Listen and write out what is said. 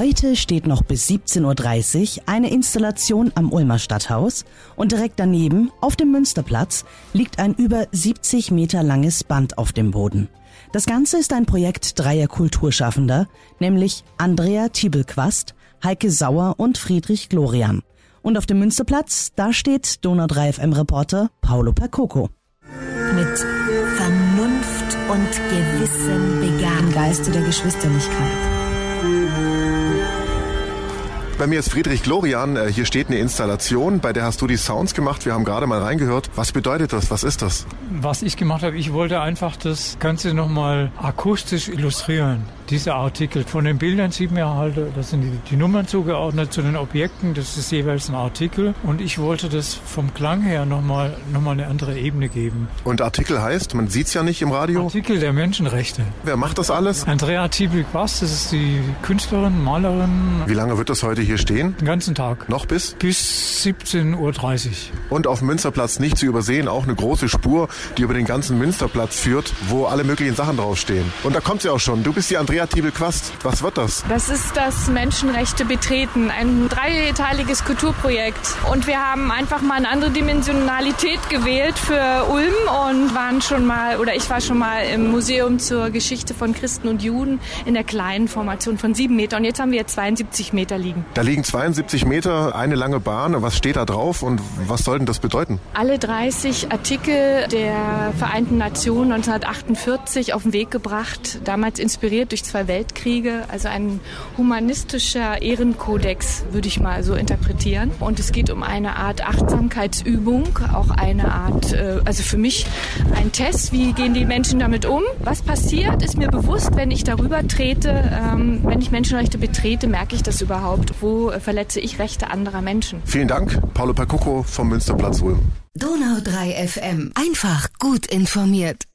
Heute steht noch bis 17.30 Uhr eine Installation am Ulmer Stadthaus und direkt daneben, auf dem Münsterplatz, liegt ein über 70 Meter langes Band auf dem Boden. Das Ganze ist ein Projekt dreier Kulturschaffender, nämlich Andrea Tiebelquast, Heike Sauer und Friedrich Glorian. Und auf dem Münsterplatz, da steht Donau 3 FM Reporter Paolo Percoco. Mit Vernunft und Gewissen begann. Im Geiste der Geschwisterlichkeit. Bei mir ist Friedrich Glorian. Äh, hier steht eine Installation, bei der hast du die Sounds gemacht. Wir haben gerade mal reingehört. Was bedeutet das? Was ist das? Was ich gemacht habe, ich wollte einfach das Ganze nochmal akustisch illustrieren. Diese Artikel. Von den Bildern sieht man halt, da sind die, die, Nummern zugeordnet zu den Objekten. Das ist jeweils ein Artikel. Und ich wollte das vom Klang her nochmal noch mal eine andere Ebene geben. Und Artikel heißt, man sieht es ja nicht im Radio? Artikel der Menschenrechte. Wer macht das alles? Andrea Tiebel-Quast, das ist die Künstlerin, Malerin. Wie lange wird das heute hier hier stehen? Den ganzen Tag. Noch bis? Bis 17.30 Uhr. Und auf dem Münsterplatz nicht zu übersehen, auch eine große Spur, die über den ganzen Münsterplatz führt, wo alle möglichen Sachen draufstehen. Und da kommt sie auch schon. Du bist die Andrea Tiebel-Quast. Was wird das? Das ist das Menschenrechte betreten, ein dreiteiliges Kulturprojekt. Und wir haben einfach mal eine andere Dimensionalität gewählt für Ulm und waren schon mal, oder ich war schon mal im Museum zur Geschichte von Christen und Juden in der kleinen Formation von sieben Meter. Und jetzt haben wir jetzt 72 Meter liegen. Da liegen 72 Meter, eine lange Bahn. Was steht da drauf und was soll denn das bedeuten? Alle 30 Artikel der Vereinten Nationen 1948 auf den Weg gebracht, damals inspiriert durch zwei Weltkriege, also ein humanistischer Ehrenkodex, würde ich mal so interpretieren. Und es geht um eine Art Achtsamkeitsübung, auch eine Art, äh, also für mich ein Test, wie gehen die Menschen damit um? Was passiert, ist mir bewusst, wenn ich darüber trete, ähm, wenn ich Menschenrechte betrete, merke ich das überhaupt? Wo verletze ich Rechte anderer Menschen. Vielen Dank, Paulo Percucco vom Münsterplatz Ulm. Donau 3 FM. Einfach gut informiert.